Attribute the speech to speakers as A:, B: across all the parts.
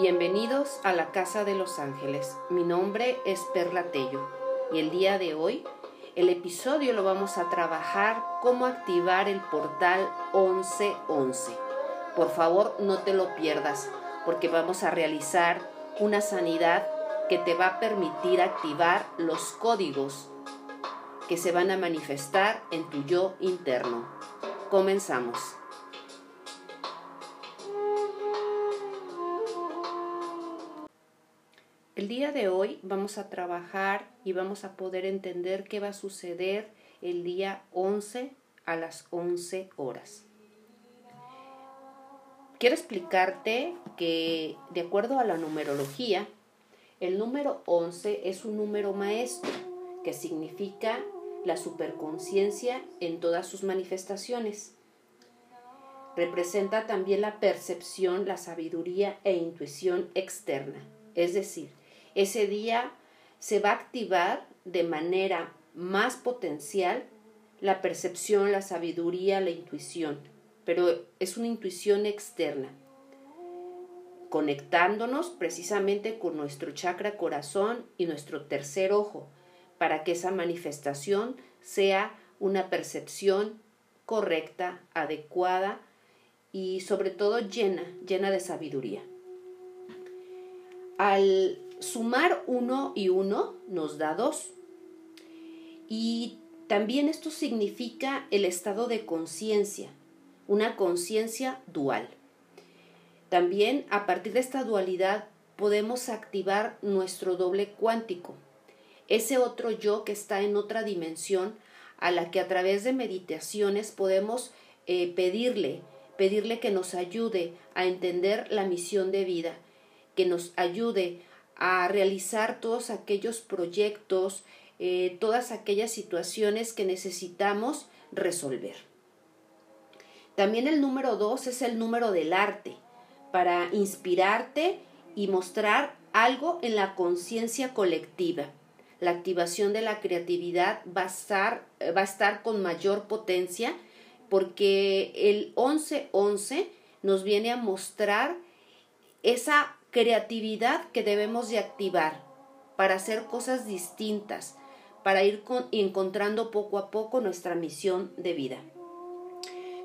A: Bienvenidos a la Casa de los Ángeles. Mi nombre es Perla Tello y el día de hoy, el episodio lo vamos a trabajar cómo activar el portal 1111. Por favor, no te lo pierdas porque vamos a realizar una sanidad que te va a permitir activar los códigos que se van a manifestar en tu yo interno. Comenzamos. El día de hoy vamos a trabajar y vamos a poder entender qué va a suceder el día 11 a las 11 horas. Quiero explicarte que de acuerdo a la numerología, el número 11 es un número maestro que significa la superconciencia en todas sus manifestaciones. Representa también la percepción, la sabiduría e intuición externa, es decir, ese día se va a activar de manera más potencial la percepción, la sabiduría, la intuición, pero es una intuición externa, conectándonos precisamente con nuestro chakra corazón y nuestro tercer ojo, para que esa manifestación sea una percepción correcta, adecuada y sobre todo llena, llena de sabiduría. Al sumar uno y uno nos da dos. Y también esto significa el estado de conciencia, una conciencia dual. También a partir de esta dualidad podemos activar nuestro doble cuántico, ese otro yo que está en otra dimensión a la que a través de meditaciones podemos eh, pedirle, pedirle que nos ayude a entender la misión de vida, que nos ayude a realizar todos aquellos proyectos, eh, todas aquellas situaciones que necesitamos resolver. También el número dos es el número del arte, para inspirarte y mostrar algo en la conciencia colectiva. La activación de la creatividad va a, estar, estar con mayor potencia porque el 11-11 nos viene a mostrar esa creatividad que debemos de activar para hacer cosas distintas, para ir encontrando poco a poco nuestra misión de vida.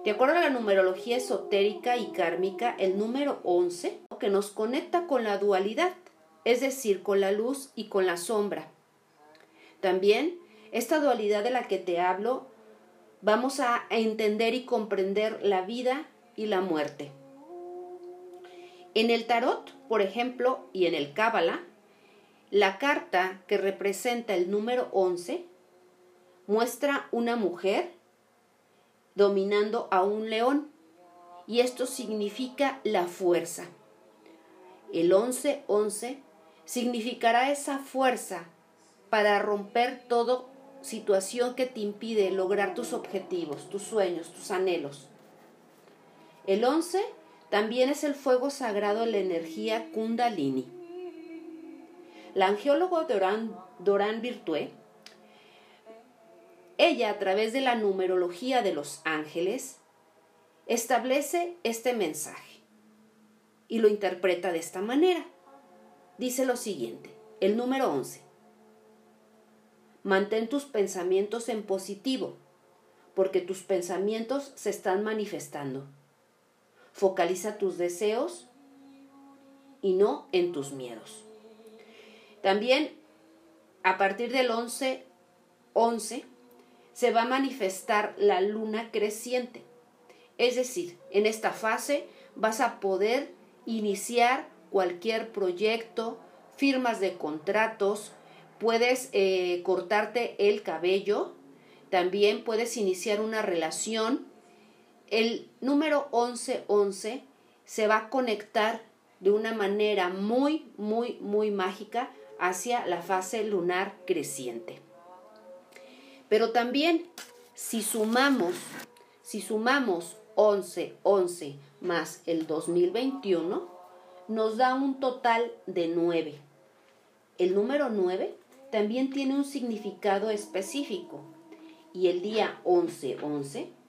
A: De acuerdo a la numerología esotérica y kármica, el número 11 que nos conecta con la dualidad, es decir, con la luz y con la sombra. También esta dualidad de la que te hablo, vamos a entender y comprender la vida y la muerte. En el tarot, por ejemplo, y en el Cábala, la carta que representa el número 11 muestra una mujer dominando a un león y esto significa la fuerza. El 11-11 significará esa fuerza para romper toda situación que te impide lograr tus objetivos, tus sueños, tus anhelos. El 11 también es el fuego sagrado la energía Kundalini. La angiólogo Doran, Doran Virtue, ella a través de la numerología de los ángeles, establece este mensaje y lo interpreta de esta manera. Dice lo siguiente, el número 11. Mantén tus pensamientos en positivo, porque tus pensamientos se están manifestando. Focaliza tus deseos y no en tus miedos. También a partir del 11, 11 se va a manifestar la luna creciente. Es decir, en esta fase vas a poder iniciar cualquier proyecto, firmas de contratos, puedes eh, cortarte el cabello, también puedes iniciar una relación el número 1111 se va a conectar de una manera muy, muy, muy mágica hacia la fase lunar creciente. Pero también, si sumamos, si sumamos 11, 11 más el 2021, nos da un total de 9. El número 9 también tiene un significado específico y el día 11, 11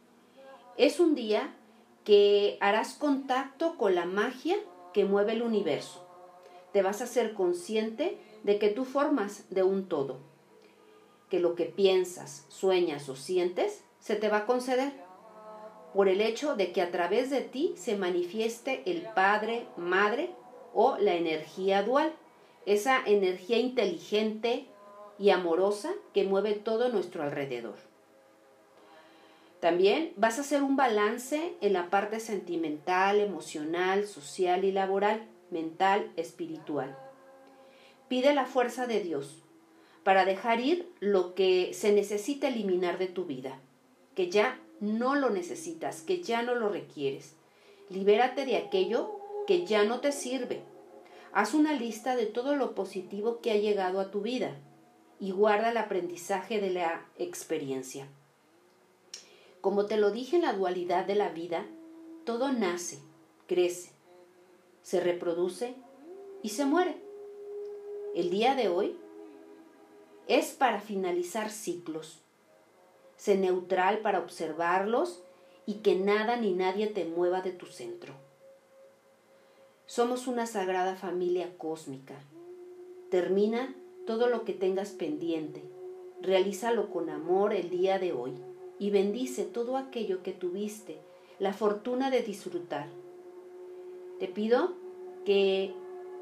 A: es un día que harás contacto con la magia que mueve el universo. te vas a ser consciente de que tú formas de un todo, que lo que piensas, sueñas o sientes se te va a conceder por el hecho de que a través de ti se manifieste el Padre, Madre o la energía dual, esa energía inteligente y amorosa que mueve todo nuestro alrededor. También vas a hacer un balance en la parte sentimental, emocional, social y laboral, mental, espiritual. Pide la fuerza de Dios para dejar ir lo que se necesita eliminar de tu vida, que ya no lo necesitas, que ya no lo requieres. Libérate de aquello que ya no te sirve. Haz una lista de todo lo positivo que ha llegado a tu vida y guarda el aprendizaje de la experiencia. Como te lo dije en la dualidad de la vida, todo nace, crece, se reproduce y se muere. El día de hoy es para finalizar ciclos. Sé neutral para observarlos y que nada ni nadie te mueva de tu centro. Somos una sagrada familia cósmica. Termina todo lo que tengas pendiente. Realízalo con amor el día de hoy y bendice todo aquello que tuviste la fortuna de disfrutar. Te pido que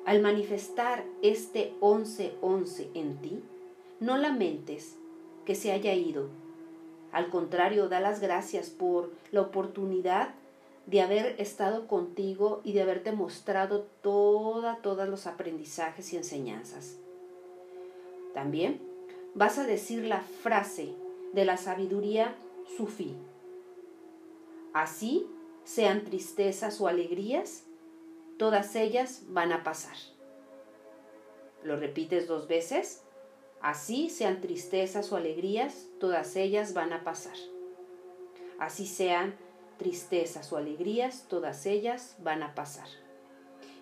A: al manifestar este 11-11 en ti, no lamentes que se haya ido. Al contrario, da las gracias por la oportunidad de haber estado contigo y de haberte mostrado toda, todos los aprendizajes y enseñanzas. También vas a decir la frase de la sabiduría sufí. Así sean tristezas o alegrías, todas ellas van a pasar. Lo repites dos veces. Así sean tristezas o alegrías, todas ellas van a pasar. Así sean tristezas o alegrías, todas ellas van a pasar.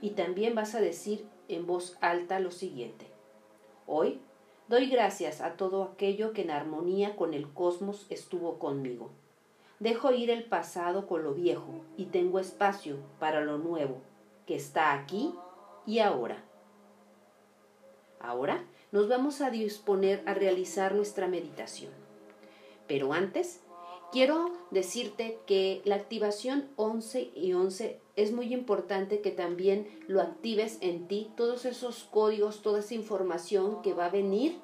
A: Y también vas a decir en voz alta lo siguiente. Hoy Doy gracias a todo aquello que en armonía con el cosmos estuvo conmigo. Dejo ir el pasado con lo viejo y tengo espacio para lo nuevo, que está aquí y ahora. Ahora nos vamos a disponer a realizar nuestra meditación. Pero antes, quiero decirte que la activación 11 y 11 es muy importante que también lo actives en ti, todos esos códigos, toda esa información que va a venir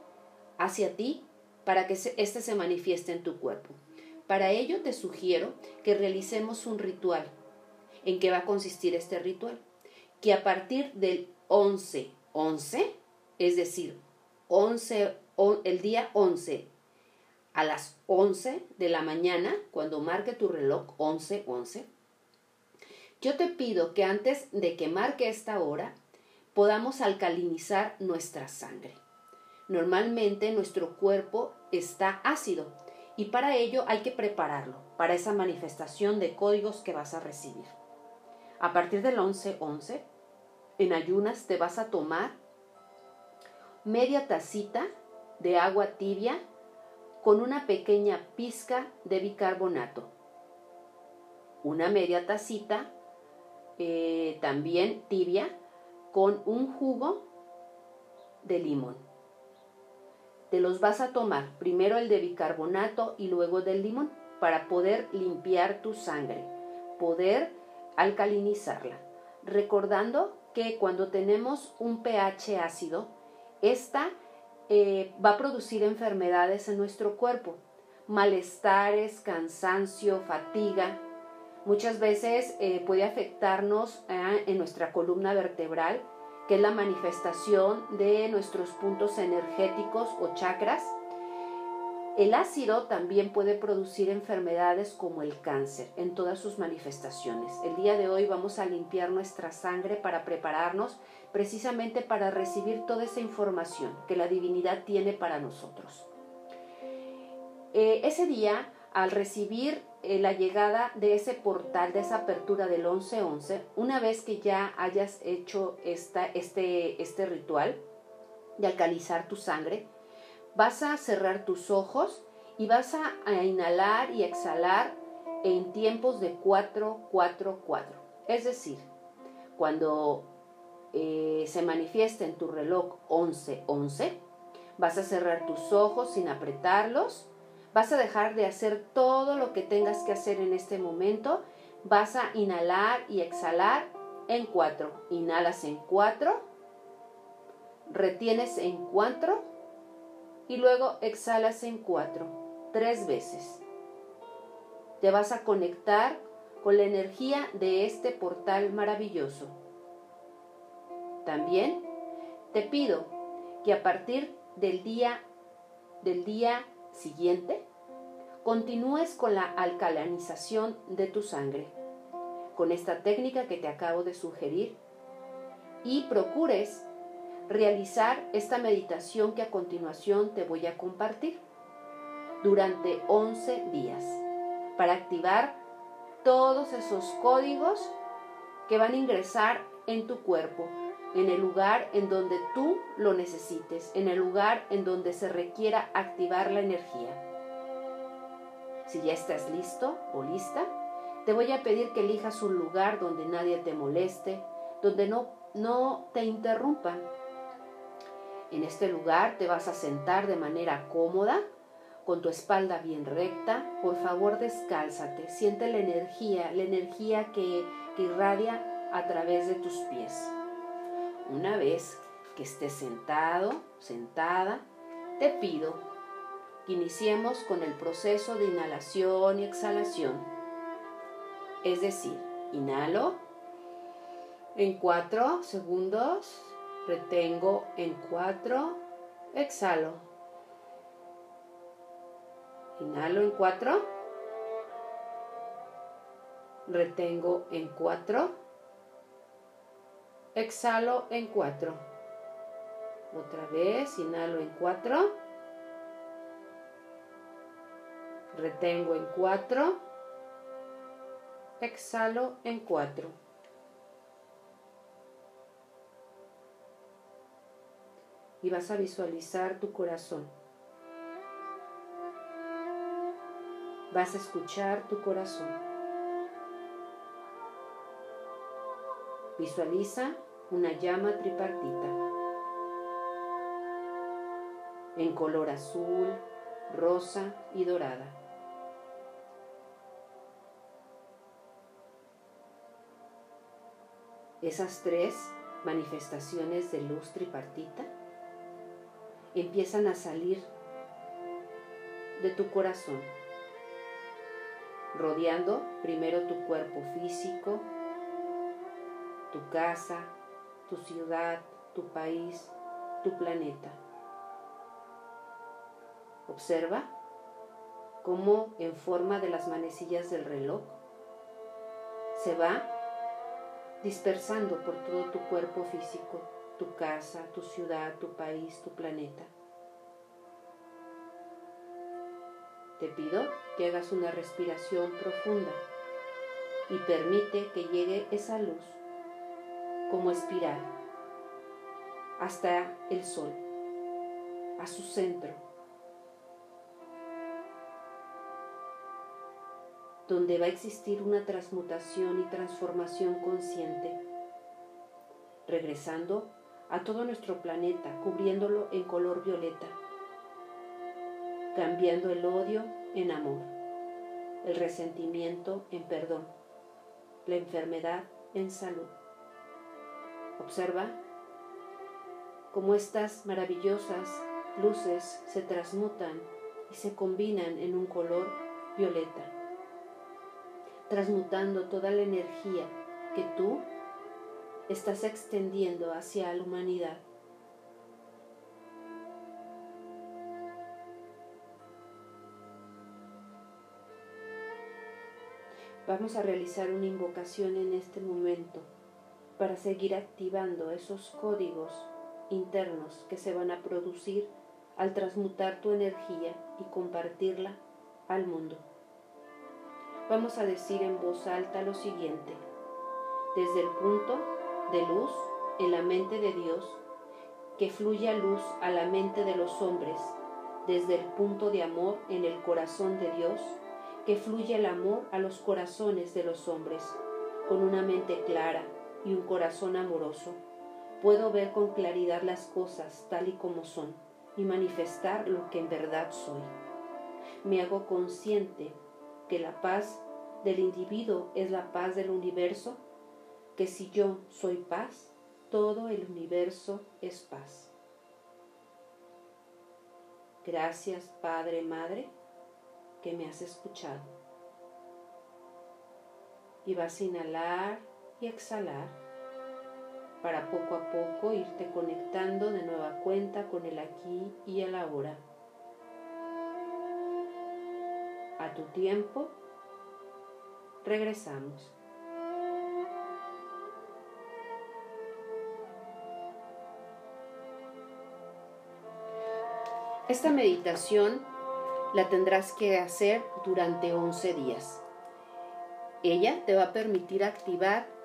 A: hacia ti para que éste se manifieste en tu cuerpo. Para ello te sugiero que realicemos un ritual. ¿En qué va a consistir este ritual? Que a partir del 11, 11, es decir, 11, el día 11 a las 11 de la mañana, cuando marque tu reloj 11, 11, yo te pido que antes de que marque esta hora, podamos alcalinizar nuestra sangre. Normalmente nuestro cuerpo está ácido y para ello hay que prepararlo, para esa manifestación de códigos que vas a recibir. A partir del 11-11, en ayunas te vas a tomar media tacita de agua tibia con una pequeña pizca de bicarbonato. Una media tacita eh, también tibia con un jugo de limón. Te los vas a tomar, primero el de bicarbonato y luego del limón, para poder limpiar tu sangre, poder alcalinizarla. Recordando que cuando tenemos un pH ácido, esta eh, va a producir enfermedades en nuestro cuerpo, malestares, cansancio, fatiga, Muchas veces eh, puede afectarnos eh, en nuestra columna vertebral, que es la manifestación de nuestros puntos energéticos o chakras. El ácido también puede producir enfermedades como el cáncer en todas sus manifestaciones. El día de hoy vamos a limpiar nuestra sangre para prepararnos precisamente para recibir toda esa información que la divinidad tiene para nosotros. Eh, ese día, al recibir eh, la llegada de ese portal, de esa apertura del 11-11, una vez que ya hayas hecho esta, este, este ritual de alcalizar tu sangre, vas a cerrar tus ojos y vas a, inhalar y exhalar en tiempos de 4-4-4. Es decir, cuando eh, se manifiesta en tu reloj 11-11, vas a cerrar tus ojos sin apretarlos, vas a dejar de hacer todo lo que tengas que hacer en este momento, vas a inhalar y exhalar en 4. Inhalas en 4, retienes en 4 y luego exhalas en 4, tres veces. Te vas a conectar con la energía de este portal maravilloso. También te pido que a partir del día del día siguiente. Continúes con la alcalinización de tu sangre. Con esta técnica que te acabo de sugerir. Y procures realizar esta meditación que a continuación te voy a compartir durante 11 días para activar todos esos códigos que van a ingresar en tu cuerpo, en el lugar en donde tú lo necesites, en el lugar en donde se requiera activar la energía. Si ya estás listo o lista, te voy a pedir que elijas un lugar donde nadie te moleste, donde no, no te interrumpan. En este lugar te vas a sentar de manera cómoda, con tu espalda bien recta. Por favor, descálzate. Siente la energía, la energía que, que irradia a través de tus pies. Una vez que estés sentado, sentada, te pido que iniciemos con el proceso de inhalación y exhalación es decir, inhalo en 4 segundos, retengo en 4, exhalo. Inhalo en 4, retengo en 4, exhalo en 4. Otra vez, inhalo en 4, retengo en 4, exhalo en cuatro. Y vas a visualizar tu corazón. Vas a escuchar tu corazón. Visualiza una llama tripartita en color azul, rosa y dorada. esas tres manifestaciones de luz tripartita empiezan a salir de tu corazón, rodeando primero tu cuerpo físico, tu casa, tu ciudad, tu país, tu planeta. Observa cómo en forma de las manecillas del reloj se va dispersando por todo tu cuerpo físico, tu casa, tu ciudad, tu país, tu planeta. Te pido que hagas una respiración profunda y permite que llegue esa luz como espiral hasta el sol, a su centro donde va a existir una transmutación y transformación consciente, regresando a todo nuestro planeta, cubriéndolo en color violeta, cambiando el odio en amor, el resentimiento en perdón, la enfermedad en salud. Observa cómo estas maravillosas luces se transmutan y se combinan en un color violeta transmutando toda la energía que tú estás extendiendo hacia la humanidad. Vamos a realizar una invocación en este momento para seguir activando esos códigos internos que se van a producir al transmutar tu energía y compartirla al mundo vamos a decir en voz alta lo siguiente. Desde el punto de luz en la mente de Dios, que fluya luz a la mente de los hombres, desde el punto de amor en el corazón de Dios, que fluya el amor a los corazones de los hombres, con una mente clara y un corazón amoroso, puedo ver con claridad las cosas tal y como son y manifestar lo que en verdad soy. Me hago consciente que la paz del individuo es la paz del universo, que si yo soy paz, todo el universo es paz. Gracias Padre, Madre, que me has escuchado. Y vas a inhalar y exhalar para poco a poco irte conectando de nueva cuenta con el aquí y el ahora. A tu tiempo, regresamos. Esta meditación la tendrás que hacer durante 11 días. Ella te va a permitir activar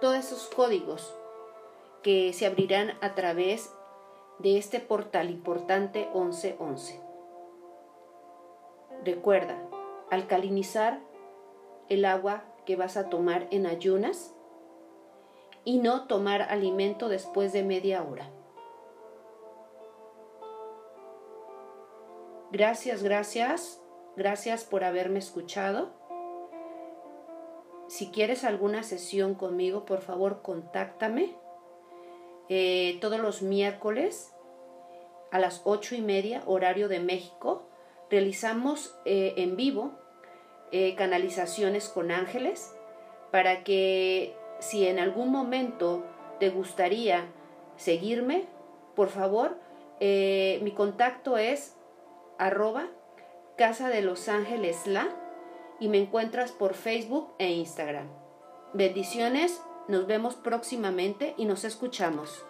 A: todos esos códigos que se abrirán a través de este portal importante 1111. Recuerda, alcalinizar el agua que vas a tomar en ayunas y no tomar alimento después de media hora. Gracias, gracias, gracias por haberme escuchado. Si quieres alguna sesión conmigo, por favor, contáctame. Eh, todos los miércoles a las ocho y media, horario de México, realizamos eh, en vivo eh, canalizaciones con ángeles para que si en algún momento te gustaría seguirme, por favor, mi contacto es arroba Casa de los Ángeles La y me encuentras por Facebook e Instagram. Bendiciones, nos vemos próximamente y nos escuchamos.